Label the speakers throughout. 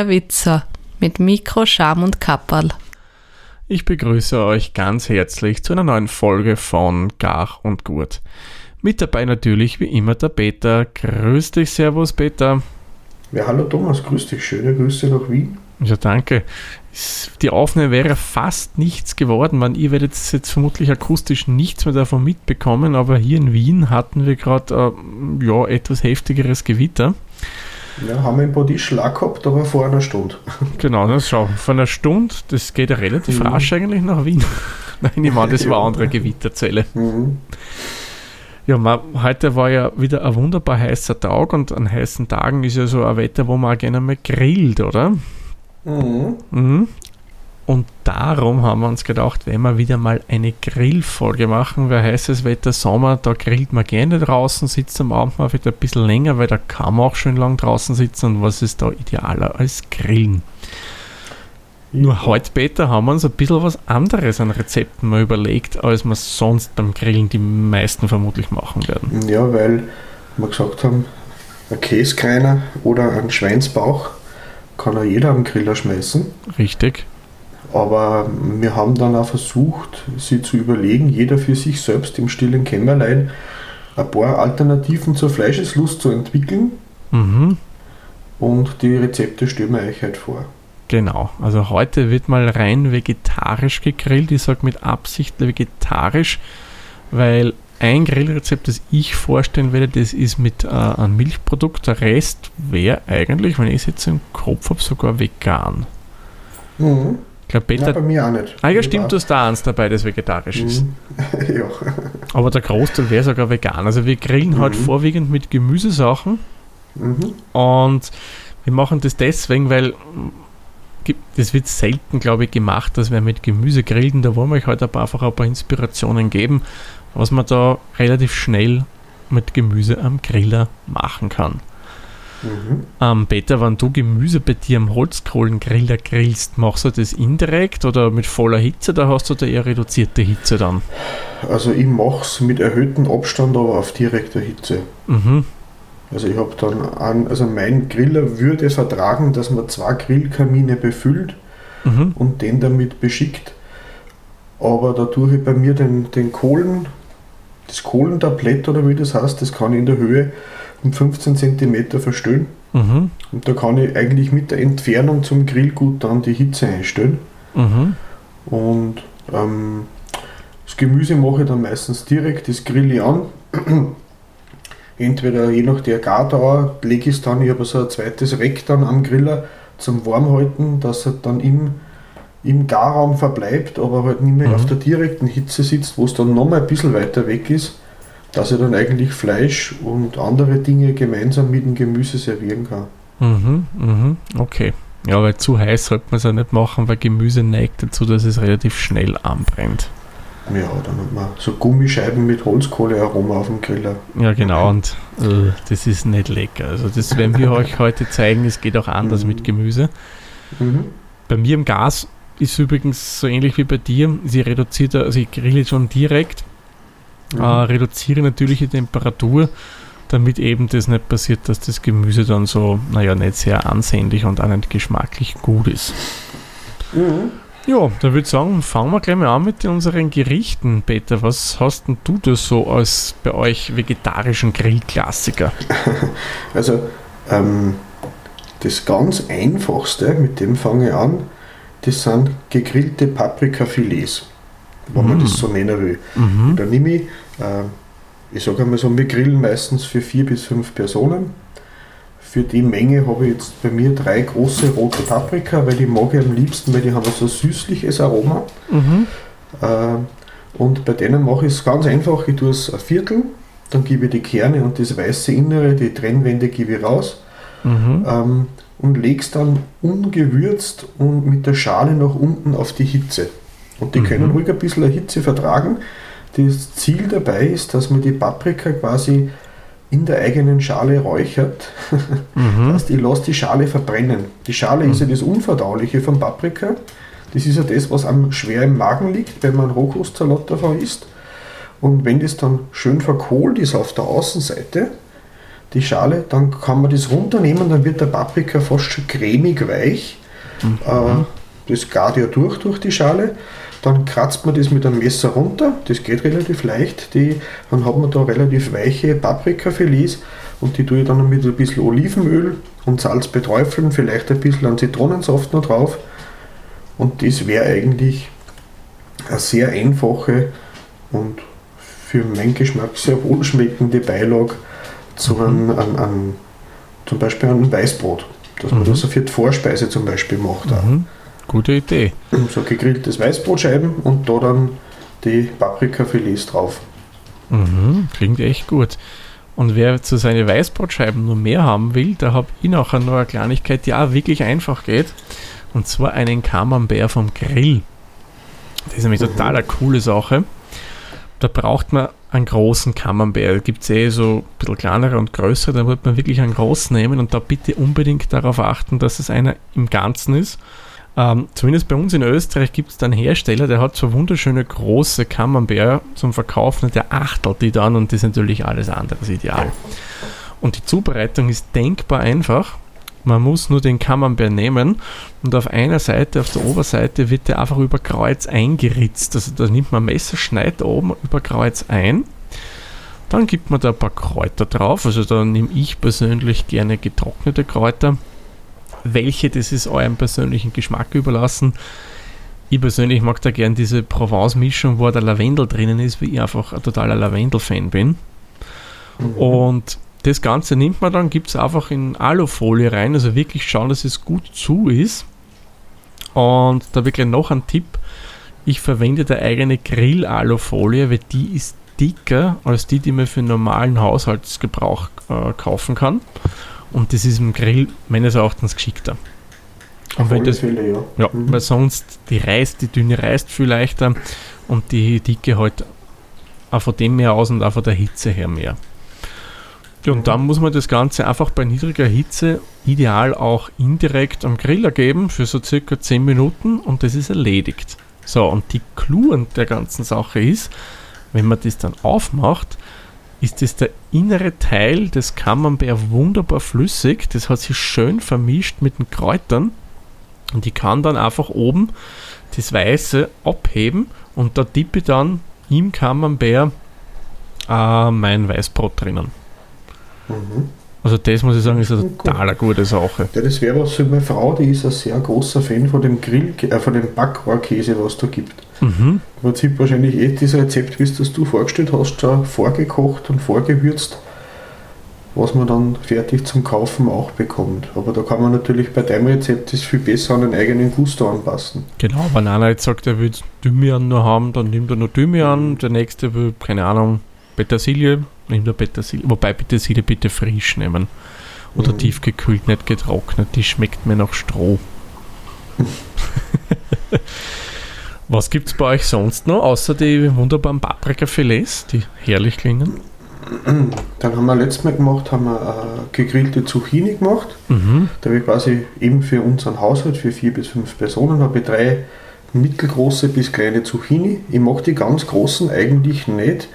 Speaker 1: der Witzer mit Mikro, Scham und Kapperl.
Speaker 2: Ich begrüße euch ganz herzlich zu einer neuen Folge von Gar und Gut. Mit dabei natürlich wie immer der Peter. Grüß dich, Servus Peter.
Speaker 3: Ja, hallo Thomas, grüß dich. Schöne Grüße nach Wien.
Speaker 2: Ja, danke. Die Aufnahme wäre fast nichts geworden, man, ihr werdet jetzt vermutlich akustisch nichts mehr davon mitbekommen, aber hier in Wien hatten wir gerade äh, ja, etwas heftigeres Gewitter.
Speaker 3: Ja, haben wir ein Body Schlag gehabt, aber vor einer Stunde.
Speaker 2: Genau, das schau, vor einer Stunde, das geht ja relativ mhm. rasch eigentlich nach Wien. Nein, ich meine, das war eine andere Gewitterzelle. Mhm. Ja, man, heute war ja wieder ein wunderbar heißer Tag und an heißen Tagen ist ja so ein Wetter, wo man auch gerne mal grillt, oder? Mhm. Mhm. Und darum haben wir uns gedacht, wenn wir wieder mal eine Grillfolge machen, weil heißes Wetter Sommer, da grillt man gerne draußen, sitzt am Abend mal wieder ein bisschen länger, weil da kann man auch schön lang draußen sitzen und was ist da idealer als Grillen? Nur heute später haben wir uns ein bisschen was anderes an Rezepten mal überlegt, als wir sonst beim Grillen die meisten vermutlich machen werden.
Speaker 3: Ja, weil wir gesagt haben, ein Käskreiner oder ein Schweinsbauch kann ja jeder am Griller schmeißen.
Speaker 2: Richtig.
Speaker 3: Aber wir haben dann auch versucht, sie zu überlegen, jeder für sich selbst im stillen Kämmerlein ein paar Alternativen zur Fleischeslust zu entwickeln. Mhm. Und die Rezepte stellen wir euch heute vor.
Speaker 2: Genau, also heute wird mal rein vegetarisch gegrillt. Ich sage mit Absicht vegetarisch, weil ein Grillrezept, das ich vorstellen werde, das ist mit äh, einem Milchprodukt. Der Rest wäre eigentlich, wenn ich es jetzt im Kopf habe, sogar vegan. Mhm. Glaube, Peter.
Speaker 3: Bei mir auch nicht.
Speaker 2: Ah, ja, stimmt, du hast da eins dabei, das vegetarisch ist. Mhm. ja. Aber der Großteil wäre sogar vegan. Also, wir grillen halt mhm. halt vorwiegend mit Gemüsesachen. Mhm. Und wir machen das deswegen, weil das wird selten, glaube ich, gemacht, dass wir mit Gemüse grillen. Da wollen wir euch heute halt einfach ein paar Inspirationen geben, was man da relativ schnell mit Gemüse am Griller machen kann. Mhm. Ähm, Peter, wenn du Gemüse bei dir am Holzkohlengriller grillst, machst du das indirekt oder mit voller Hitze oder hast du da eher reduzierte Hitze dann?
Speaker 3: Also ich mache es mit erhöhtem Abstand, aber auf direkter Hitze. Mhm. Also ich habe dann an, also mein Griller würde vertragen, dass man zwei Grillkamine befüllt mhm. und den damit beschickt. Aber da tue ich bei mir den, den Kohlen, das Kohlentablett oder wie das heißt, das kann ich in der Höhe um 15 cm verstellen. Mhm. Und da kann ich eigentlich mit der Entfernung zum Grillgut dann die Hitze einstellen. Mhm. Und ähm, das Gemüse mache ich dann meistens direkt, das grill ich an. Entweder je nach der Gardauer lege ich es dann, ich habe so ein zweites Reck dann am Griller zum Warmhalten, dass er dann im, im Garraum verbleibt, aber halt nicht mehr mhm. auf der direkten Hitze sitzt, wo es dann nochmal ein bisschen weiter weg ist dass er dann eigentlich Fleisch und andere Dinge gemeinsam mit dem Gemüse servieren kann.
Speaker 2: Mhm, mhm, okay. Ja, weil zu heiß sollte man es ja nicht machen, weil Gemüse neigt dazu, dass es relativ schnell anbrennt.
Speaker 3: Ja, dann hat man so Gummischeiben mit Holzkohlearoma auf dem Griller.
Speaker 2: Ja, genau, und äh, das ist nicht lecker. Also, das werden wir euch heute zeigen, es geht auch anders mhm. mit Gemüse. Mhm. Bei mir im Gas ist übrigens so ähnlich wie bei dir. Sie reduziert, also ich grille schon direkt mhm. äh, reduziere natürlich die Temperatur, damit eben das nicht passiert, dass das Gemüse dann so, naja, nicht sehr ansehnlich und auch nicht geschmacklich gut ist. Mhm. Ja, dann würde ich sagen, fangen wir gleich mal an mit unseren Gerichten. Peter, was hast denn du da so als bei euch vegetarischen Grillklassiker?
Speaker 3: Also, ähm, das ganz einfachste, mit dem fange ich an, das sind gegrillte Paprikafilets wenn man das mm. so nennen will. Mhm. Nehme ich, äh, ich sage einmal so, wir grillen meistens für vier bis fünf Personen. Für die Menge habe ich jetzt bei mir drei große rote Paprika, weil die mag ich am liebsten, weil die haben so ein süßliches Aroma. Mhm. Äh, und bei denen mache ich es ganz einfach, ich tue es ein Viertel, dann gebe ich die Kerne und das weiße Innere, die Trennwände gebe ich raus. Mhm. Ähm, und lege es dann ungewürzt und mit der Schale nach unten auf die Hitze. Und die mhm. können ruhig ein bisschen Hitze vertragen. Das Ziel dabei ist, dass man die Paprika quasi in der eigenen Schale räuchert. Mhm. Das heißt, ich lasse die Schale verbrennen. Die Schale mhm. ist ja das Unverdauliche von Paprika. Das ist ja das, was am schwer im Magen liegt, wenn man Rohkostsalat davon isst. Und wenn das dann schön verkohlt ist auf der Außenseite, die Schale, dann kann man das runternehmen, dann wird der Paprika fast schon cremig weich. Mhm. Äh, das gart ja durch durch die Schale. Dann kratzt man das mit einem Messer runter, das geht relativ leicht. Die, dann hat man da relativ weiche Paprikafilets und die tue ich dann mit ein bisschen Olivenöl und Salz beträufeln, vielleicht ein bisschen an Zitronensaft noch drauf. Und das wäre eigentlich eine sehr einfache und für meinen Geschmack sehr wohlschmeckende Beilage zu mhm. einem, einem, einem, zum Beispiel einem Weißbrot. Dass man mhm. das für die Vorspeise zum Beispiel macht.
Speaker 2: Mhm. Gute Idee.
Speaker 3: So gegrilltes Weißbrotscheiben und da dann die Paprikafilets drauf.
Speaker 2: Mhm, klingt echt gut. Und wer zu seinen Weißbrotscheiben nur mehr haben will, da habe ich nachher noch eine Kleinigkeit, die auch wirklich einfach geht. Und zwar einen Camembert vom Grill. Das ist nämlich mhm. total eine coole Sache. Da braucht man einen großen Camembert. Da gibt es eh so ein bisschen kleinere und größere. Da wird man wirklich einen großen nehmen und da bitte unbedingt darauf achten, dass es einer im Ganzen ist ähm, zumindest bei uns in Österreich gibt es da einen Hersteller, der hat so wunderschöne große Camembert zum Verkaufen und der achtelt die dann und das ist natürlich alles andere ideal. Und die Zubereitung ist denkbar einfach. Man muss nur den Camembert nehmen und auf einer Seite, auf der Oberseite, wird der einfach über Kreuz eingeritzt. Also da nimmt man Messer, schneidet oben über Kreuz ein. Dann gibt man da ein paar Kräuter drauf. Also da nehme ich persönlich gerne getrocknete Kräuter welche, das ist eurem persönlichen Geschmack überlassen. Ich persönlich mag da gern diese Provence-Mischung, wo der Lavendel drinnen ist, wie ich einfach ein totaler Lavendel-Fan bin. Mhm. Und das Ganze nimmt man dann, gibt es einfach in Alufolie rein, also wirklich schauen, dass es gut zu ist. Und da wirklich noch ein Tipp: Ich verwende der eigene Grill-Alufolie, weil die ist dicker als die, die man für normalen Haushaltsgebrauch äh, kaufen kann. Und das ist im Grill meines Erachtens geschickter. Und wenn das, Fälle, ja. ja mhm. weil sonst die reißt, die Dünne reißt viel leichter und die Dicke halt auch von dem mehr aus und auch von der Hitze her mehr. Ja, und dann muss man das Ganze einfach bei niedriger Hitze ideal auch indirekt am Griller geben für so circa 10 Minuten und das ist erledigt. So, und die an der ganzen Sache ist, wenn man das dann aufmacht, ist das der innere Teil des Camembert wunderbar flüssig. Das hat sich schön vermischt mit den Kräutern. Und ich kann dann einfach oben das Weiße abheben und da tippe ich dann im Camembert äh, mein Weißbrot drinnen. Mhm. Also das muss ich sagen, ist eine total gute Sache.
Speaker 3: Ja, das wäre was für meine Frau, die ist ein sehr großer Fan von dem Grill, äh, von dem Backrohrkäse, was da gibt. Mhm. Im Prinzip wahrscheinlich eh das Rezept, wie es das du vorgestellt hast, schon vorgekocht und vorgewürzt, was man dann fertig zum Kaufen auch bekommt. Aber da kann man natürlich bei deinem Rezept das viel besser an den eigenen Gusto anpassen.
Speaker 2: Genau, wenn einer jetzt sagt, er will Thymian nur haben, dann nimmt er nur Thymian, der nächste will, keine Ahnung, Petersilie, nimmt er Petersilie. Wobei Petersilie bitte frisch nehmen. Oder mhm. tiefgekühlt, nicht getrocknet. Die schmeckt mir nach Stroh. Was gibt es bei euch sonst noch, außer die wunderbaren Paprika-Filets, die herrlich klingen?
Speaker 3: Dann haben wir letztes Mal gemacht, haben wir äh, gegrillte Zucchini gemacht. Mhm. Da habe ich quasi eben für unseren Haushalt, für vier bis fünf Personen, habe ich drei mittelgroße bis kleine Zucchini. Ich mag die ganz großen eigentlich nicht,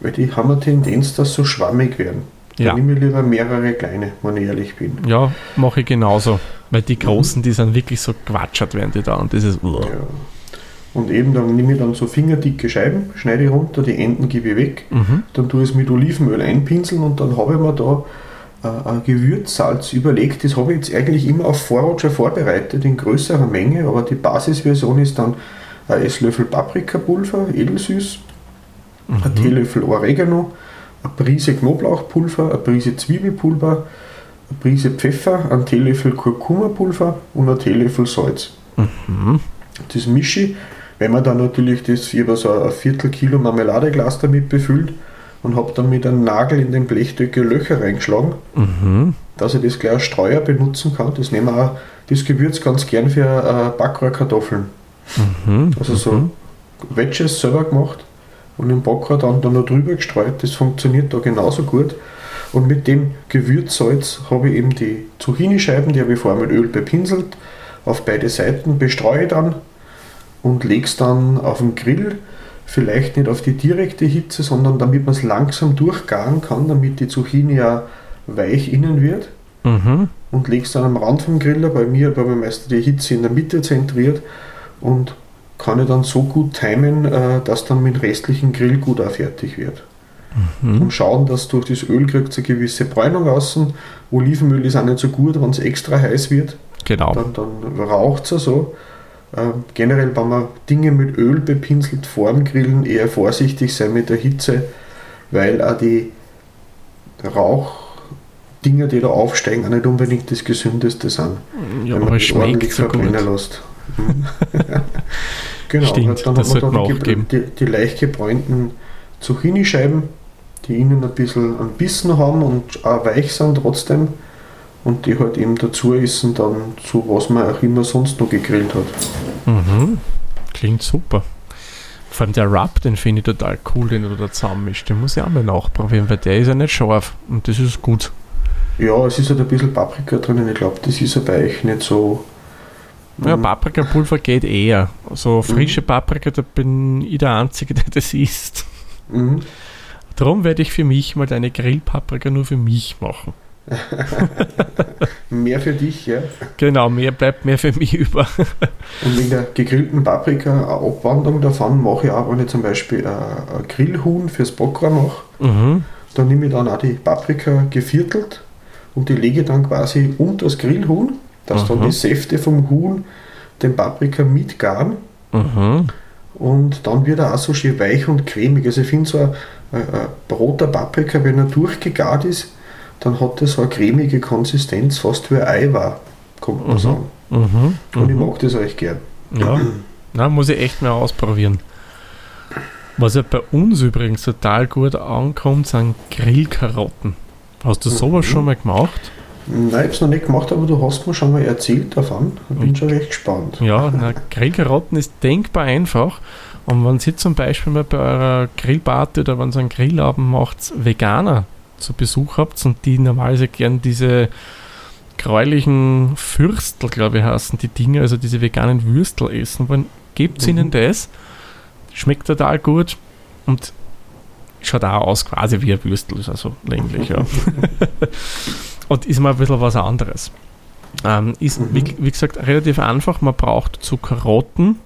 Speaker 3: weil die haben eine Tendenz, dass so schwammig werden. Ja. Dann nehme ich lieber mehrere kleine, wenn ich ehrlich bin.
Speaker 2: Ja, mache ich genauso. Weil die großen, die sind wirklich so quatschert werden die da und das ist.
Speaker 3: Ja. Und eben dann nehme ich dann so fingerdicke Scheiben, schneide ich runter, die Enden gebe ich weg, mhm. dann tue ich es mit Olivenöl einpinseln und dann habe ich mir da äh, ein Gewürzsalz überlegt. Das habe ich jetzt eigentlich immer auf Vorrat schon vorbereitet in größerer Menge, aber die Basisversion ist dann ein Esslöffel Paprikapulver, edelsüß, mhm. ein Teelöffel Oregano, eine Prise Knoblauchpulver, eine Prise Zwiebelpulver, eine Prise Pfeffer, ein Teelöffel Kurkumapulver und ein Teelöffel Salz. Mhm. Das mische ich. Wenn man dann natürlich das über so ein Viertel Kilo Marmeladeglas damit befüllt und habe dann mit einem Nagel in den Blechdeckel Löcher reingeschlagen, mhm. dass ich das gleich als Streuer benutzen kann. Das nehmen wir auch das Gewürz ganz gern für äh, Backrohrkartoffeln. Mhm. Also so mhm. Wedges selber gemacht und im Backrohr dann, dann noch drüber gestreut. Das funktioniert da genauso gut. Und mit dem Gewürzsalz habe ich eben die Zucchini-Scheiben, die habe ich vorher mit Öl bepinselt, auf beide Seiten bestreue dann und lege es dann auf den Grill. Vielleicht nicht auf die direkte Hitze, sondern damit man es langsam durchgaren kann, damit die Zucchini ja weich innen wird
Speaker 2: Mhm.
Speaker 3: und legst dann am Rand vom Griller. Bei mir habe ich meistens die Hitze in der Mitte zentriert und kann ich dann so gut timen, äh, dass dann mit dem restlichen Grill gut auch fertig wird.
Speaker 2: Mhm.
Speaker 3: Und schauen, dass durch das Öl kriegt eine gewisse Bräunung außen. Olivenöl ist auch nicht so gut, wenn es extra heiß wird.
Speaker 2: Genau.
Speaker 3: Dann, dann raucht es so. Ähm, generell, wenn man Dinge mit Öl bepinselt vor dem Grillen, eher vorsichtig sein mit der Hitze, weil auch die Rauchdinger, die da aufsteigen, auch nicht unbedingt das Gesündeste sind.
Speaker 2: Ja,
Speaker 3: wenn
Speaker 2: aber
Speaker 3: man
Speaker 2: es schmeckt so gut.
Speaker 3: lässt. Genau,
Speaker 2: Stimmt,
Speaker 3: dann
Speaker 2: das
Speaker 3: hat man da
Speaker 2: auch
Speaker 3: die,
Speaker 2: geben.
Speaker 3: die, die leicht gebräunten Zucchini-Scheiben, die innen ein bisschen einen Bissen haben und auch weich sind trotzdem. Und die halt eben dazu essen, dann zu was man auch immer sonst noch gegrillt hat.
Speaker 2: Mhm. Klingt super. Vor allem der Rub, den finde ich total cool, den du da zusammenmischst. Den muss ich auch mal nachprobieren, weil der ist ja nicht scharf und das ist gut.
Speaker 3: Ja, es ist halt ein bisschen Paprika drinnen. Ich glaube, das ist ja bei euch nicht so.
Speaker 2: Ja,
Speaker 3: Mhm.
Speaker 2: Paprikapulver geht eher. So frische Paprika, da bin ich der Einzige, der das isst.
Speaker 3: Mhm.
Speaker 2: Darum werde ich für mich mal eine Grillpaprika nur für mich machen.
Speaker 3: Mehr für dich, ja.
Speaker 2: Genau, mehr bleibt mehr für mich über.
Speaker 3: Und wegen der gegrillten Paprika, eine Abwandlung davon mache ich auch, wenn ich zum Beispiel ein Grillhuhn fürs Bockwar mache.
Speaker 2: Mhm.
Speaker 3: Da nehme ich dann auch die Paprika geviertelt und die lege ich dann quasi um das Grillhuhn, dass dann
Speaker 2: Aha.
Speaker 3: die Säfte vom Huhn den Paprika mitgaren
Speaker 2: Mhm.
Speaker 3: und dann wird er auch so schön weich und cremig. Also ich finde so ein, ein, ein roter Paprika, wenn er durchgegart ist, dann hat er so eine cremige Konsistenz, fast wie ein Ei war, kommt man
Speaker 2: Mhm.
Speaker 3: sagen.
Speaker 2: Mhm.
Speaker 3: Und ich
Speaker 2: Mhm.
Speaker 3: mag das recht gern.
Speaker 2: Ja, na, muss ich echt mal ausprobieren. Was ja bei uns übrigens total gut ankommt, sind Grillkarotten. Hast du sowas
Speaker 3: Mhm.
Speaker 2: schon mal gemacht?
Speaker 3: Nein, ich habe es noch nicht gemacht, aber du hast mir schon mal erzählt davon. Ich bin schon recht gespannt.
Speaker 2: Ja, na, Grillkarotten ist denkbar einfach. Und wenn Sie zum Beispiel mal bei eurer Grillparty oder wenn ihr einen Grillabend macht, Veganer zu Besuch habt und die normalerweise gern diese gräulichen Fürstel, glaube ich, heißen die Dinge, also diese veganen Würstel essen wollen, gebt
Speaker 3: Mhm.
Speaker 2: ihnen das. Schmeckt total gut und schaut auch aus quasi wie ein Würstel, also länglich, ja. und ist mal ein bisschen was anderes. Ähm, ist,
Speaker 3: Mhm.
Speaker 2: wie, wie gesagt, relativ einfach. Man braucht zu Karotten.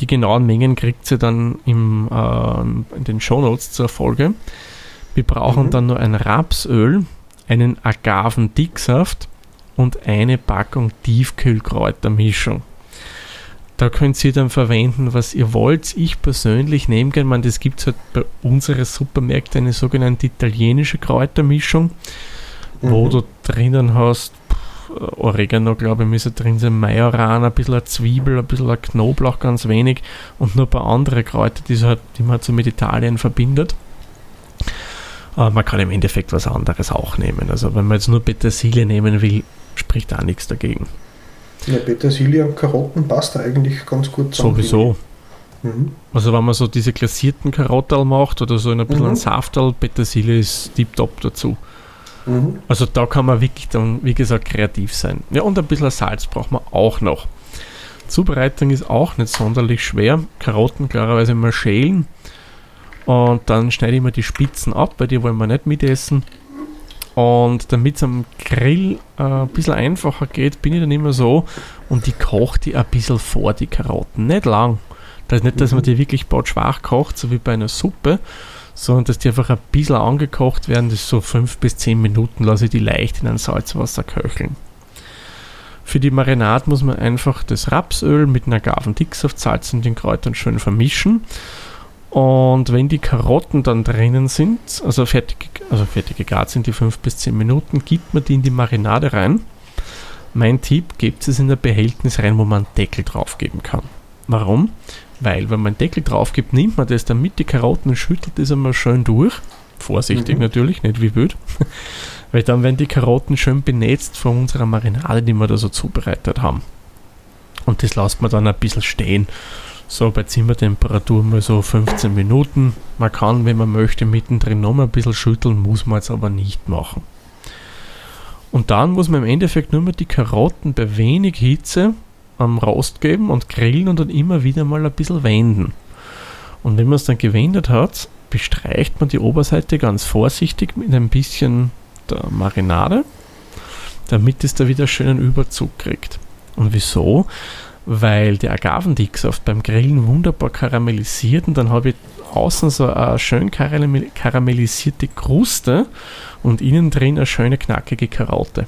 Speaker 2: Die genauen Mengen kriegt ihr dann im, ähm, in den Shownotes zur Folge. Wir brauchen
Speaker 3: Mhm.
Speaker 2: dann nur ein Rapsöl, einen Agavendicksaft und eine Packung Tiefkühlkräutermischung. Da könnt ihr dann verwenden, was ihr wollt. Ich persönlich nehme gerne, man, das gibt es halt bei unseren Supermärkten eine sogenannte italienische Kräutermischung wo
Speaker 3: Mhm.
Speaker 2: du drinnen hast pff, Oregano, glaube ich, müsste drin sein, Majoran, ein bisschen Zwiebel, ein bisschen Knoblauch, ganz wenig und nur ein paar andere Kräuter, die, so halt, die man halt so mit Italien verbindet. Aber man kann im Endeffekt was anderes auch nehmen. Also wenn man jetzt nur Petersilie nehmen will, spricht da nichts dagegen.
Speaker 3: Ja, Petersilie und Karotten passt eigentlich ganz gut zusammen.
Speaker 2: Sowieso.
Speaker 3: Mhm.
Speaker 2: Also wenn man so diese glasierten Karottel macht oder so in ein bisschen
Speaker 3: Mhm.
Speaker 2: Saftal, Petersilie ist tiptop dazu.
Speaker 3: Mhm.
Speaker 2: Also da kann man wirklich dann, wie gesagt, kreativ sein. Ja, und ein bisschen Salz braucht man auch noch. Zubereitung ist auch nicht sonderlich schwer. Karotten klarerweise mal schälen und dann schneide ich mir die Spitzen ab, weil die wollen wir nicht mitessen. Und damit es am Grill äh, ein bisschen einfacher geht, bin ich dann immer so und ich koche die ein bisschen vor, die Karotten. Nicht lang. Das ist nicht, dass man
Speaker 3: Mhm.
Speaker 2: die wirklich schwach kocht, so wie bei einer Suppe, sondern dass die einfach ein bisschen angekocht werden. Das ist so 5 bis 10 Minuten, lasse ich die leicht in ein Salzwasser köcheln. Für die Marinade muss man einfach das Rapsöl mit einer Agavendicksaft, Salz und den Kräutern schön vermischen. Und wenn die Karotten dann drinnen sind, also fertig, also fertig gegart sind die 5 bis 10 Minuten, gibt man die in die Marinade rein. Mein Tipp, gebt es in ein Behältnis rein, wo man einen Deckel drauf geben kann. Warum? Weil, wenn man einen Deckel drauf gibt, nimmt man das dann mit die Karotten und schüttelt das einmal schön durch. Vorsichtig
Speaker 3: Mhm.
Speaker 2: natürlich, nicht wie wild. Weil dann werden die Karotten schön benetzt von unserer Marinade, die wir da so zubereitet haben. Und das lässt man dann ein bisschen stehen. So bei Zimmertemperatur mal so 15 Minuten. Man kann, wenn man möchte, mittendrin noch mal ein bisschen schütteln, muss man jetzt aber nicht machen. Und dann muss man im Endeffekt nur mal die Karotten bei wenig Hitze am Rost geben und grillen und dann immer wieder mal ein bisschen wenden. Und wenn man es dann gewendet hat, bestreicht man die Oberseite ganz vorsichtig mit ein bisschen der Marinade, damit es da wieder schönen Überzug kriegt. Und wieso? Weil der Agavendicksaft beim Grillen wunderbar karamellisiert und dann habe ich außen so eine schön karamellisierte Kruste und innen drin eine schöne knackige Karotte.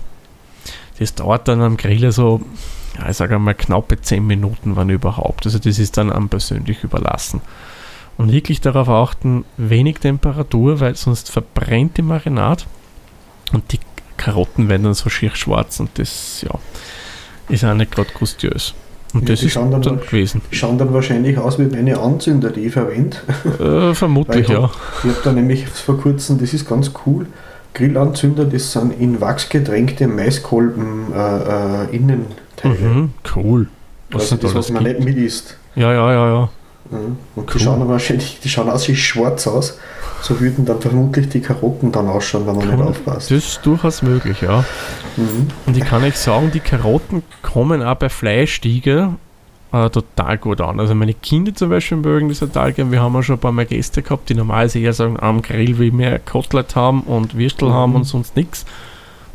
Speaker 2: Das dauert dann am Grill so, ja, ich sage mal, knappe 10 Minuten, wann überhaupt. Also das ist dann am persönlich überlassen. Und wirklich darauf achten, wenig Temperatur, weil sonst verbrennt die Marinade und die Karotten werden dann so schier schwarz und das, ja, ist auch nicht gerade gustiös. Und ja, das ist dann, dann gewesen.
Speaker 3: Schauen dann wahrscheinlich aus wie meine Anzünder, die ich verwende.
Speaker 2: Äh, vermutlich,
Speaker 3: ich
Speaker 2: ja.
Speaker 3: ich habe da nämlich vor kurzem, das ist ganz cool, Grillanzünder, das sind in Wachs getränkte Maiskolben äh, äh, Innenteile. Mhm,
Speaker 2: cool.
Speaker 3: Was, also das, was man gibt. nicht mit isst.
Speaker 2: Ja, ja, ja, ja.
Speaker 3: Und cool. die schauen wahrscheinlich, die schauen aus wie schwarz aus. So würden dann vermutlich die Karotten dann ausschauen, wenn man cool. nicht aufpasst.
Speaker 2: Das ist durchaus möglich, ja. Mhm. Und ich kann euch sagen, die Karotten kommen auch bei Fleischstiege äh, total gut an. Also meine Kinder zum Beispiel mögen das total gern. Wir haben auch schon ein paar Mal Gäste gehabt, die normalerweise eher sagen, am Grill will mehr Kotelett haben und Würstel mhm. haben und sonst nichts.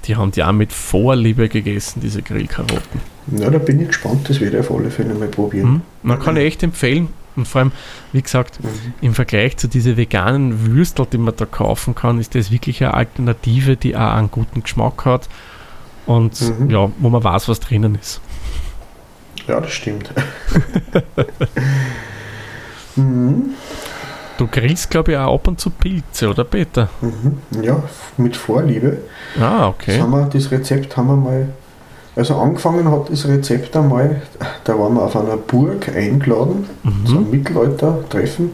Speaker 2: Die haben die auch mit Vorliebe gegessen, diese Grillkarotten.
Speaker 3: Ja, da bin ich gespannt, das werde ich auf alle Fälle mal probieren. Mhm.
Speaker 2: Man kann echt empfehlen, und vor allem, wie gesagt, mhm. im Vergleich zu diesen veganen Würstel, die man da kaufen kann, ist das wirklich eine Alternative, die auch einen guten Geschmack hat und mhm. ja, wo man weiß, was drinnen ist.
Speaker 3: Ja, das stimmt. mhm.
Speaker 2: Du grillst, glaube ich, auch ab und zu Pilze, oder Peter?
Speaker 3: Mhm. Ja, mit Vorliebe.
Speaker 2: Ah, okay.
Speaker 3: Das, haben wir, das Rezept haben wir mal also angefangen hat das Rezept einmal, da waren wir auf einer Burg eingeladen, mhm. so ein Mittelalter-Treffen.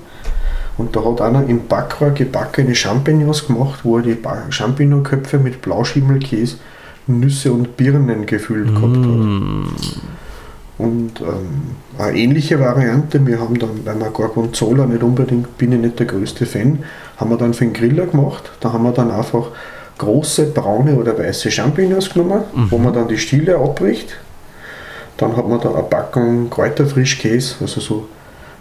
Speaker 3: Und da hat einer im Backrohr gebackene Champignons gemacht, wo er die Champignonköpfe mit Blauschimmelkäse, Nüsse und Birnen gefüllt mhm. gehabt hat. Und ähm, eine ähnliche Variante, wir haben dann, weil wir Gorgonzola nicht unbedingt, bin ich nicht der größte Fan, haben wir dann für den Griller gemacht. Da haben wir dann einfach große braune oder weiße Champignons genommen, mhm. wo man dann die Stiele abbricht. Dann hat man da eine Packung Kräuterfrischkäse, also so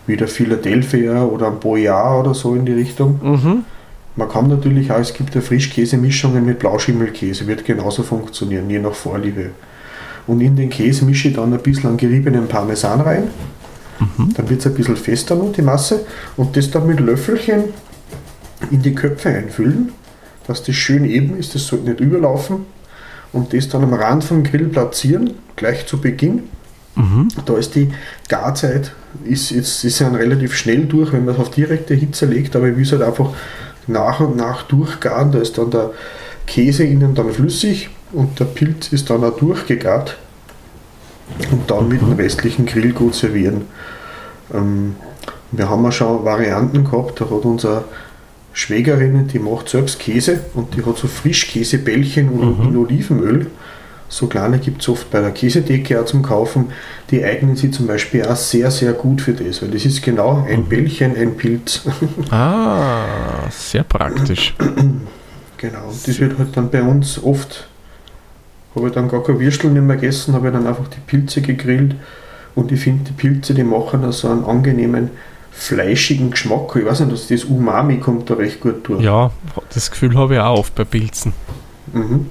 Speaker 3: wie der Philadelphia oder ein Boyard oder so in die Richtung. Mhm. Man kann natürlich auch, es gibt ja Frischkäsemischungen mit Blauschimmelkäse, wird genauso funktionieren, je nach Vorliebe. Und in den Käse mische ich dann ein bisschen geriebenen Parmesan rein. Mhm. Dann wird es ein bisschen fester noch, die Masse. Und das dann mit Löffelchen in die Köpfe einfüllen dass das schön eben ist, das sollte nicht überlaufen und das dann am Rand vom Grill platzieren, gleich zu Beginn. Mhm. Da ist die Garzeit, ist, ist, ist ja relativ schnell durch, wenn man es auf direkte Hitze legt, aber ich will es halt einfach nach und nach durchgaren, da ist dann der Käse innen dann flüssig und der Pilz ist dann auch durchgegart und dann mit dem mhm. restlichen Grill gut servieren. Ähm, wir haben ja schon Varianten gehabt, da hat unser Schwägerin, die macht selbst Käse und die hat so Frischkäsebällchen mhm. in Olivenöl. So kleine gibt es oft bei der Käsedecke auch zum Kaufen. Die eignen sich zum Beispiel auch sehr, sehr gut für das, weil das ist genau ein mhm. Bällchen, ein Pilz.
Speaker 2: Ah, sehr praktisch.
Speaker 3: Genau, das wird halt dann bei uns oft, habe ich dann gar kein Würstel nicht mehr gegessen, habe ich dann einfach die Pilze gegrillt und ich finde, die Pilze, die machen da so einen angenehmen fleischigen Geschmack. Ich weiß nicht, dass das Umami kommt da recht gut durch.
Speaker 2: Ja, das Gefühl habe ich auch oft bei Pilzen. Mhm.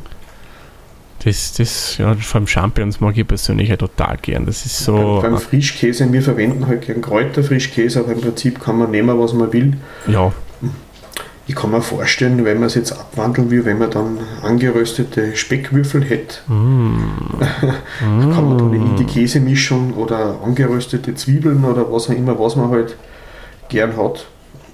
Speaker 2: Das, das, ja, vor allem Champignons mag ich persönlich ja total gern. Das ist so.
Speaker 3: Beim, beim Frischkäse, wir verwenden halt gern Kräuterfrischkäse, aber im Prinzip kann man nehmen, was man will.
Speaker 2: Ja.
Speaker 3: Ich kann mir vorstellen, wenn man es jetzt abwandeln will, wenn man dann angeröstete Speckwürfel hätte, mm. kann man dann in die Käsemischung oder angeröstete Zwiebeln oder was auch immer, was man halt gern hat.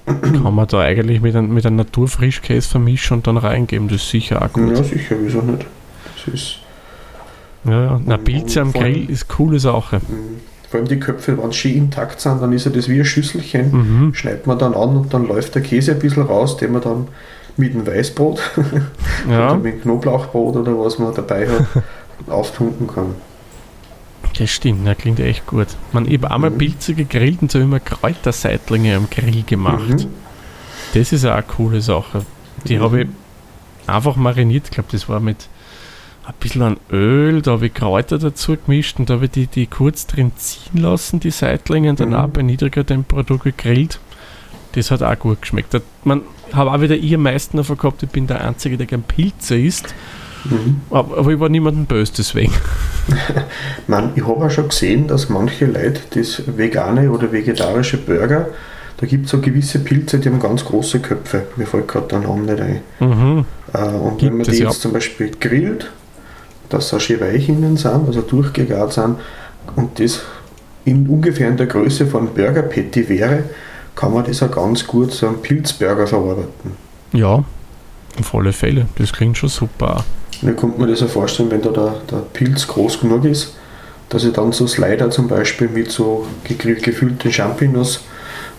Speaker 2: Kann man da eigentlich mit einem, mit einem Naturfrischkäse vermischen und dann reingeben? Das ist sicher auch gut.
Speaker 3: Ja, sicher, wieso nicht? Das ist.
Speaker 2: Ja, ja. Na, Pilze am Grill ist eine coole Sache.
Speaker 3: Vor allem die Köpfe, wenn sie intakt sind, dann ist ja das wie ein Schüsselchen. Mhm. Schneidet man dann an und dann läuft der Käse ein bisschen raus, den man dann mit dem Weißbrot ja. oder mit dem Knoblauchbrot oder was man dabei hat, auftunken kann.
Speaker 2: Das stimmt, das klingt echt gut. Man ich habe einmal mhm. Pilze gegrillt und so immer Kräuterseitlinge am Grill gemacht. Mhm. Das ist auch eine coole Sache. Die mhm. habe ich einfach mariniert. Ich glaube, das war mit ein bisschen an Öl, da habe ich Kräuter dazu gemischt und da habe ich die, die kurz drin ziehen lassen, die Seitlinge, und dann mhm. bei niedriger Temperatur gegrillt. Das hat auch gut geschmeckt. Man, habe auch wieder ich am meisten davon gehabt, ich bin der Einzige, der gern Pilze isst. Mhm. Aber, aber, ich war niemandem böse deswegen.
Speaker 3: Man, ich habe auch schon gesehen, dass manche Leute das vegane oder vegetarische Burger, da gibt es so gewisse Pilze, die haben ganz große Köpfe. Mir fällt gerade der Name nicht ein. Mhm. Äh, und gibt wenn man die jetzt ja. zum Beispiel grillt, dass sie schön weich innen sind, also durchgegart sind, und das in ungefähr in der Größe von Burger Patty wäre, kann man das auch ganz gut so einen Pilzburger verarbeiten.
Speaker 2: Ja, auf alle Fälle. Das klingt schon super.
Speaker 3: Mir kommt man das auch vorstellen, wenn da der, der Pilz groß genug ist, dass ich dann so Slider zum Beispiel mit so gefüllten Champignons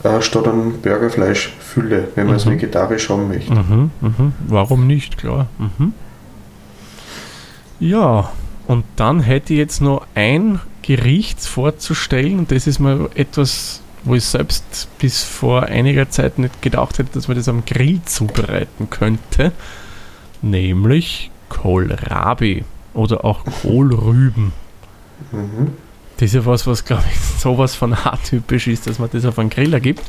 Speaker 3: äh, statt einem Burgerfleisch fülle, wenn man mhm. es vegetarisch haben möchte.
Speaker 2: Mhm, mhm. Warum nicht, klar. Mhm. Ja, und dann hätte ich jetzt noch ein Gericht vorzustellen und das ist mal etwas, wo ich selbst bis vor einiger Zeit nicht gedacht hätte, dass man das am Grill zubereiten könnte, nämlich Kohlrabi oder auch Kohlrüben. Mhm. Das ist ja was, was glaube ich sowas von atypisch ist, dass man das auf einen Griller gibt.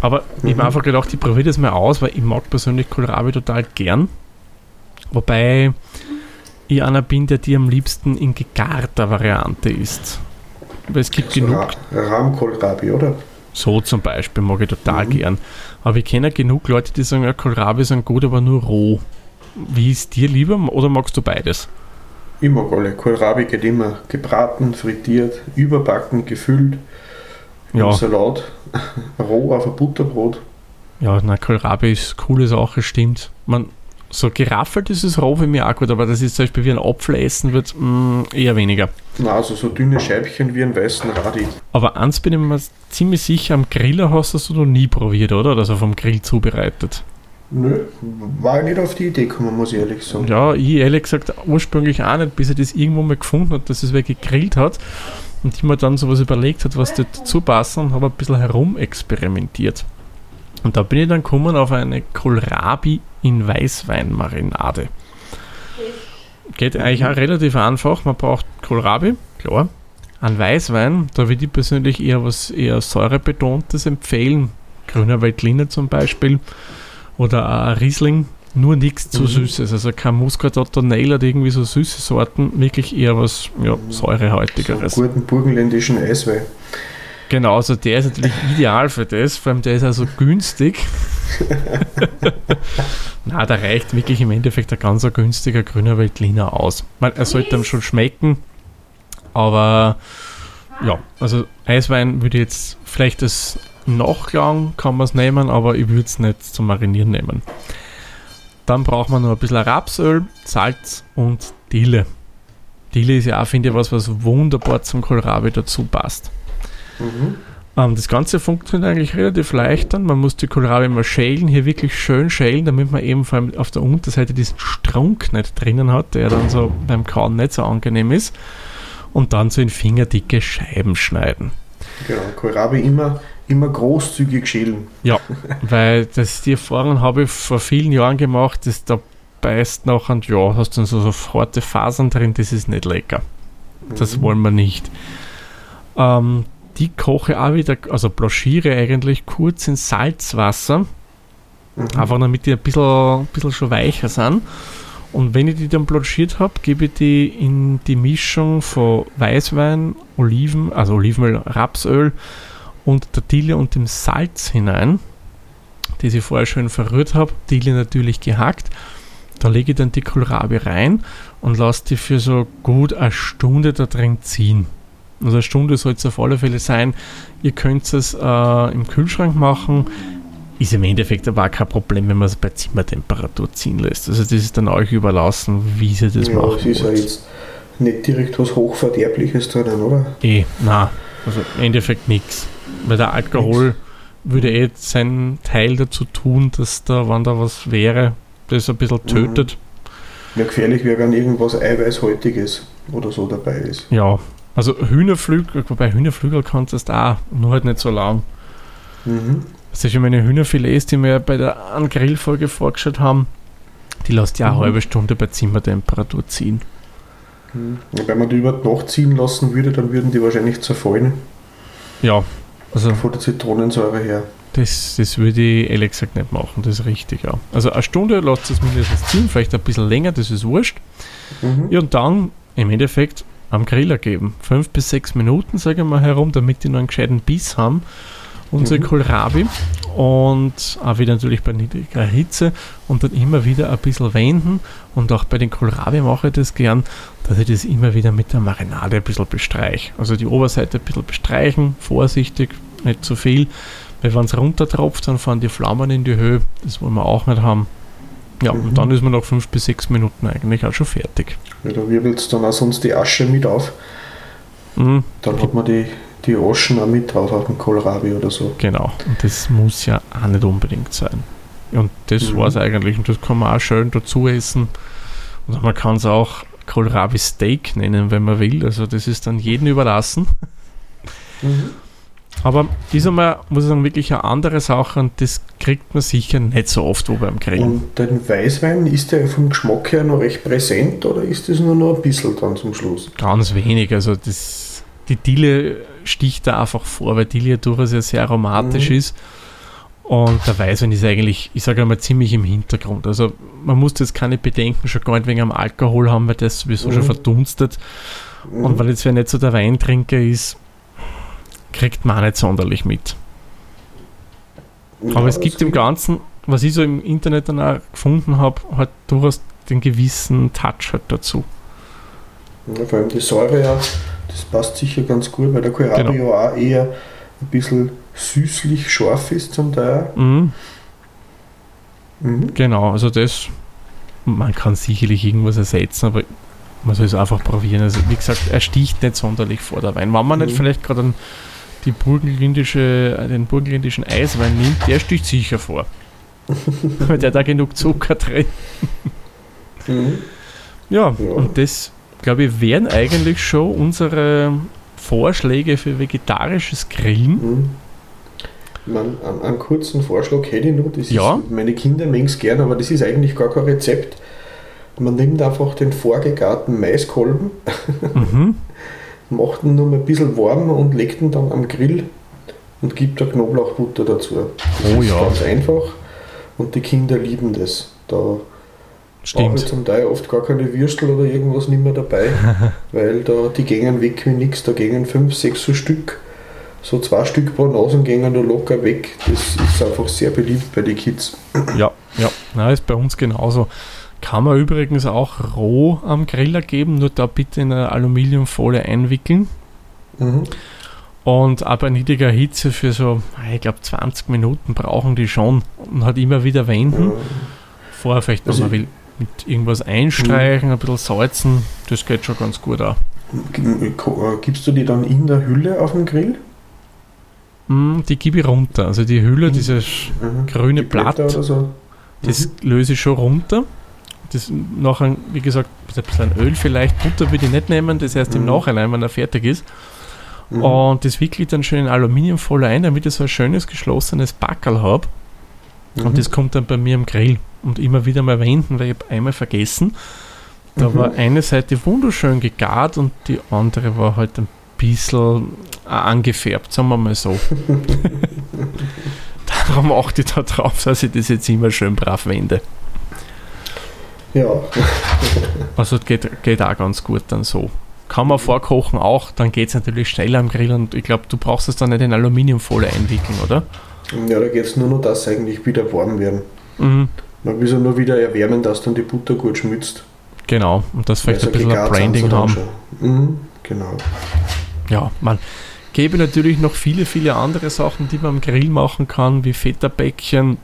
Speaker 2: Aber mhm. ich habe einfach gedacht, ich probiere das mal aus, weil ich mag persönlich Kohlrabi total gern. Wobei ich einer bin, der die am liebsten in gegarter Variante isst. Weil es gibt so genug.
Speaker 3: Rahmkohlrabi, oder?
Speaker 2: So zum Beispiel mag ich total mhm. gern. Aber ich kenne genug Leute, die sagen, ja, Kohlrabi sind gut, aber nur roh. Wie ist dir lieber oder magst du beides?
Speaker 3: Ich mag alle. Kohlrabi geht immer gebraten, frittiert, überbacken, gefüllt, ja. Salat, roh auf ein Butterbrot.
Speaker 2: Ja, na, Kohlrabi ist coole Sache, stimmt. Man, so geraffelt ist es roh für mich auch gut, aber das ist zum Beispiel wie ein Apfel essen wird, mh, mm, eher weniger.
Speaker 3: Na, also so dünne Scheibchen wie ein weißen Radi.
Speaker 2: Aber eins bin ich mir ziemlich sicher, am Griller hast du das noch nie probiert, oder? Also vom Grill zubereitet.
Speaker 3: Nö, war ich nicht auf die Idee gekommen, muss ich ehrlich sagen.
Speaker 2: Ja, ich ehrlich gesagt ursprünglich auch nicht, bis er das irgendwo mal gefunden hat, dass es wer gegrillt hat und ich mir dann sowas überlegt hat, was dazu passt und habe ein bisschen herumexperimentiert. Und da bin ich dann gekommen auf eine Kohlrabi in Weißweinmarinade. Geht eigentlich auch relativ einfach. Man braucht Kohlrabi, klar. An Weißwein, da würde ich persönlich eher was eher säurebetontes empfehlen. Grüner Veltliner zum Beispiel. Oder ein Riesling. Nur nichts zu mhm. Süßes. Also kein Muscat Nail oder irgendwie so süße Sorten. Wirklich eher was ja, säurehaltigeres.
Speaker 3: So einen guten burgenländischen Eiswein.
Speaker 2: Genau, also der ist natürlich ideal für das, vor allem der ist also günstig. Na, da reicht wirklich im Endeffekt ein ganz günstiger grüner Veltliner aus. Man, er sollte dann schon schmecken, aber ja, also Eiswein würde jetzt vielleicht das Nachklang kann man es nehmen, aber ich würde es nicht zum Marinieren nehmen. Dann braucht man noch ein bisschen Rapsöl, Salz und Dille. Dille ist ja auch, finde ich, was, was wunderbar zum Kohlrabi dazu passt. Mhm. Ähm, das Ganze funktioniert eigentlich relativ leicht dann. Man muss die Kohlrabi immer schälen, hier wirklich schön schälen, damit man eben vor allem auf der Unterseite diesen Strunk nicht drinnen hat, der dann so beim Kauen nicht so angenehm ist. Und dann so in fingerdicke Scheiben schneiden.
Speaker 3: Genau, Kohlrabi immer, immer großzügig schälen.
Speaker 2: Ja, weil das die Erfahrung habe ich vor vielen Jahren gemacht, dass da beißt noch und ja, hast dann so, so harte Fasern drin, das ist nicht lecker. Das mhm. wollen wir nicht. Ähm, die koche auch wieder, also blanchiere eigentlich kurz in Salzwasser. Mhm. Einfach damit die ein bisschen, ein bisschen schon weicher sind. Und wenn ich die dann blanchiert habe, gebe ich die in die Mischung von Weißwein, Oliven, also Olivenöl, Rapsöl und der Dille und dem Salz hinein, die ich vorher schön verrührt habe. Dille natürlich gehackt. Da lege ich dann die Kohlrabi rein und lasse die für so gut eine Stunde da drin ziehen. Also eine Stunde soll es auf alle Fälle sein. Ihr könnt es äh, im Kühlschrank machen. Ist im Endeffekt aber auch kein Problem, wenn man es bei Zimmertemperatur ziehen lässt. Also das ist dann euch überlassen, wie sie das ja, machen.
Speaker 3: Es ist ja jetzt nicht direkt was Hochverderbliches drinnen, oder?
Speaker 2: Eh, na, also im Endeffekt nichts. Weil der Alkohol nix. würde eh seinen Teil dazu tun, dass da, wenn da was wäre, das ein bisschen mhm. tötet.
Speaker 3: Mhm. Ja, gefährlich wäre, wenn irgendwas Eiweißhaltiges oder so dabei ist.
Speaker 2: Ja, also Hühnerflügel, wobei Hühnerflügel kannst du auch, nur halt nicht so lang. Mhm. Das ist schon meine Hühnerfilets, die wir bei der Grillfolge vorgestellt haben, die lässt ja mhm. eine halbe Stunde bei Zimmertemperatur ziehen.
Speaker 3: Mhm. Wenn man die über die Nacht ziehen lassen würde, dann würden die wahrscheinlich zerfallen.
Speaker 2: Ja.
Speaker 3: Also von der Zitronensäure her.
Speaker 2: das, das würde ich ehrlich gesagt nicht machen, das ist richtig, ja. Also eine Stunde lasst es mindestens ziehen, vielleicht ein bisschen länger, das ist wurscht.
Speaker 3: Mhm.
Speaker 2: Ja, und dann im Endeffekt am Griller geben. Fünf bis sechs Minuten, sage ich mal, herum, damit die noch einen gescheiten Biss haben. Unsere
Speaker 3: Mhm.
Speaker 2: Kohlrabi. Und auch wieder natürlich bei niedriger Hitze und dann immer wieder ein bisschen wenden. Und auch bei den Kohlrabi mache ich das gern, dass ich das immer wieder mit der Marinade ein bisschen bestreiche. Also die Oberseite ein bisschen bestreichen, vorsichtig, nicht zu viel. Weil wenn es runtertropft, dann fahren die Flammen in die Höhe. Das wollen wir auch nicht haben. Ja,
Speaker 3: Mhm.
Speaker 2: und dann ist man nach fünf bis sechs Minuten eigentlich auch schon fertig.
Speaker 3: Ja, da wirbelt dann auch sonst die Asche mit auf.
Speaker 2: Mhm.
Speaker 3: Dann hat man die, die Aschen auch mit drauf auf dem Kohlrabi oder so.
Speaker 2: Genau, und das muss ja auch nicht unbedingt sein. Und das
Speaker 3: Mhm.
Speaker 2: war es eigentlich. Und das kann man auch schön dazu essen. Und man kann es auch Kohlrabi Steak nennen, wenn man will. Also das ist dann jedem überlassen. Aber einmal, muss ich sagen, wirklich eine andere Sache und das kriegt man sicher nicht so oft wo beim Grillen.
Speaker 3: Und den Weißwein, ist der vom Geschmack her noch recht präsent oder ist das nur noch ein bisschen dann zum Schluss?
Speaker 2: Ganz wenig. Also das, die Diele sticht da einfach vor, weil Diele ja durchaus ja sehr aromatisch
Speaker 3: Mhm.
Speaker 2: ist. Und der Weißwein ist eigentlich, ich sage einmal, ziemlich im Hintergrund. Also man muss jetzt keine Bedenken schon gar nicht wegen am Alkohol haben, weil das sowieso schon
Speaker 3: Mhm.
Speaker 2: verdunstet. Und
Speaker 3: Mhm.
Speaker 2: weil jetzt wer nicht so der Weintrinker ist, kriegt man auch nicht sonderlich mit. Aber
Speaker 3: Ja,
Speaker 2: es gibt im Ganzen, was ich so im Internet dann auch gefunden habe, halt durchaus den gewissen Touch halt dazu.
Speaker 3: Ja, vor allem die Säure ja, das passt sicher ganz gut, weil der Kohlrabi
Speaker 2: Genau.
Speaker 3: ja auch eher ein bisschen süßlich scharf ist zum Teil.
Speaker 2: Mhm.
Speaker 3: Mhm.
Speaker 2: Genau, also das, man kann sicherlich irgendwas ersetzen, aber man soll es einfach probieren. Also wie gesagt, er sticht nicht sonderlich vor der Wein. Wenn man nicht
Speaker 3: Mhm.
Speaker 2: vielleicht gerade an die burgenländische, den burgenländischen Eiswein nimmt, der sticht sicher vor. Weil der da genug Zucker drin.
Speaker 3: Mhm.
Speaker 2: Ja,
Speaker 3: Ja.
Speaker 2: und das, glaube ich, wären eigentlich schon unsere Vorschläge für vegetarisches Grillen.
Speaker 3: Mhm. Man, einen, einen kurzen Vorschlag hätte ich noch, das
Speaker 2: Ja.
Speaker 3: ist, meine Kinder mögen es gern, aber das ist eigentlich gar kein Rezept. Man nimmt einfach den vorgegarten Maiskolben,
Speaker 2: Mhm.
Speaker 3: Macht ihn nur mal ein bisschen warm und legt ihn dann am Grill und gibt da Knoblauchbutter dazu. Das
Speaker 2: Oh
Speaker 3: ist
Speaker 2: ja.
Speaker 3: ganz einfach und die Kinder lieben das. Da brauche ich
Speaker 2: Stimmt.
Speaker 3: zum Teil oft gar keine Würstel oder irgendwas nicht mehr dabei, weil da die gängen weg wie nix. Da gängen fünf, sechs so Stück. So zwei Stück pro Nasen gängen da locker weg. Das ist einfach sehr beliebt bei den Kids.
Speaker 2: Ja, ja, na, ist bei uns genauso. Kann man übrigens auch roh am Griller geben, nur da bitte in eine Aluminiumfolie einwickeln.
Speaker 3: Mhm.
Speaker 2: Und auch bei niedriger Hitze für so, ich glaube, 20 Minuten brauchen die schon und halt immer wieder wenden. Vorher vielleicht, wenn man will, mit irgendwas einstreichen, ein bisschen salzen, das geht schon ganz gut auch.
Speaker 3: G- Gibst du die dann in der Hülle auf dem Grill?
Speaker 2: Mm, die gebe ich runter. Also die Hülle,
Speaker 3: Mhm.
Speaker 2: dieses
Speaker 3: Mhm.
Speaker 2: grüne
Speaker 3: Die
Speaker 2: Blatt,
Speaker 3: Oder so?
Speaker 2: das löse ich schon runter. Das nachher, wie gesagt, ein bisschen Öl vielleicht, Butter würde ich nicht nehmen, das erst im
Speaker 3: Mhm.
Speaker 2: Nachhinein, wenn er fertig ist.
Speaker 3: Mhm.
Speaker 2: Und das wickle ich dann schön in Aluminiumfolie ein, damit ich so ein schönes geschlossenes Backel habe.
Speaker 3: Mhm.
Speaker 2: Und das kommt dann bei mir am Grill. Und immer wieder mal wenden, weil ich habe einmal vergessen. Da
Speaker 3: Mhm.
Speaker 2: war eine Seite wunderschön gegart und die andere war halt ein bisschen äh, angefärbt, sagen wir mal so. Darum achte ich da drauf, dass ich das jetzt immer schön brav wende.
Speaker 3: Ja,
Speaker 2: Also es geht, geht auch ganz gut dann so. Kann man vorkochen auch, dann geht es natürlich schneller am Grill und ich glaube, du brauchst es dann nicht in Aluminiumfolie einwickeln, oder?
Speaker 3: ja da geht es nur noch, dass eigentlich wieder warm werden.
Speaker 2: Mhm.
Speaker 3: Man will sie nur wieder erwärmen, dass dann die Butter gut schmilzt.
Speaker 2: Genau, und das vielleicht
Speaker 3: Weil
Speaker 2: ein bisschen ein Branding haben.
Speaker 3: Mhm, genau.
Speaker 2: Ja, man gäbe natürlich noch viele, viele andere Sachen, die man am Grill machen kann, wie Feta-Bäckchen,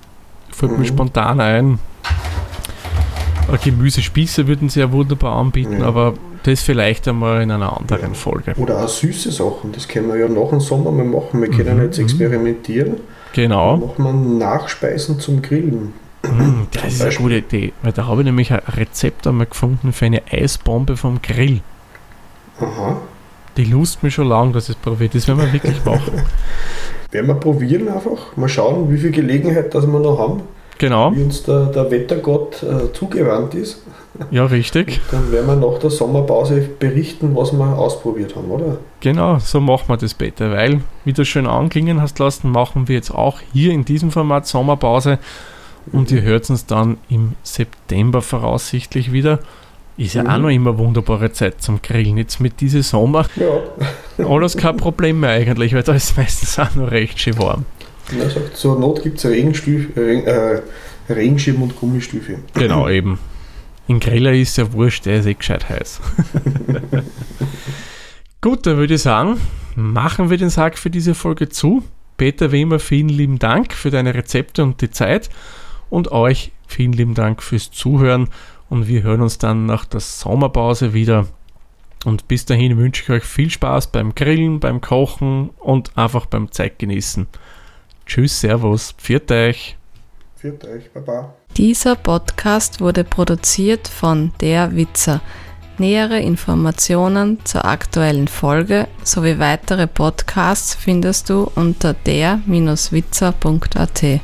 Speaker 2: fällt mir
Speaker 3: Mhm.
Speaker 2: spontan ein. Äh, Gemüsespieße würden sie ja wunderbar anbieten,
Speaker 3: Ja.
Speaker 2: aber das vielleicht einmal in einer anderen
Speaker 3: Ja.
Speaker 2: Folge.
Speaker 3: Oder auch süße Sachen, das können wir ja nach dem Sommer mal machen. Wir können
Speaker 2: Mhm,
Speaker 3: jetzt
Speaker 2: mhm.
Speaker 3: experimentieren.
Speaker 2: Genau.
Speaker 3: Dann machen wir Nachspeisen zum Grillen.
Speaker 2: Mm, das
Speaker 3: Zum
Speaker 2: ist eine gute Idee, weil da habe ich nämlich ein Rezept einmal gefunden für eine Eisbombe vom Grill.
Speaker 3: Aha.
Speaker 2: Die lust mir schon lang, dass ich es probiere. Das werden wir wirklich machen.
Speaker 3: Werden wir probieren einfach. Mal schauen, wie viel Gelegenheit dass wir noch haben.
Speaker 2: Genau.
Speaker 3: Wie uns der, der Wettergott äh, zugewandt ist.
Speaker 2: Ja, richtig.
Speaker 3: Dann werden wir nach der Sommerpause berichten, was wir ausprobiert haben, oder?
Speaker 2: Genau, so machen wir das, Peter. Weil, wie du schön anklingen hast lassen, machen wir jetzt auch hier in diesem Format Sommerpause. Und ihr hört uns dann im September voraussichtlich wieder. Ist ja
Speaker 3: Mhm.
Speaker 2: auch noch immer wunderbare Zeit zum Grillen. Jetzt mit diesem Sommer
Speaker 3: Ja.
Speaker 2: alles kein Problem mehr eigentlich, weil da ist meistens auch noch recht schön warm.
Speaker 3: Er sagt, zur Not gibt es Regen, äh, Regenschirm und Gummistiefel.
Speaker 2: Genau, eben. In Griller ist ja wurscht, der ist eh gescheit heiß. Gut, dann würde ich sagen, machen wir den Sack für diese Folge zu. Peter, wie immer, vielen lieben Dank für deine Rezepte und die Zeit. Und euch vielen lieben Dank fürs Zuhören. Und wir hören uns dann nach der Sommerpause wieder. Und bis dahin wünsche ich euch viel Spaß beim Grillen, beim Kochen und einfach beim Zeitgenießen. Tschüss, Servus, pfiat euch.
Speaker 3: Führt euch, Baba.
Speaker 1: Dieser Podcast wurde produziert von Der Witzer. Nähere Informationen zur aktuellen Folge sowie weitere Podcasts findest du unter der-witzer.at.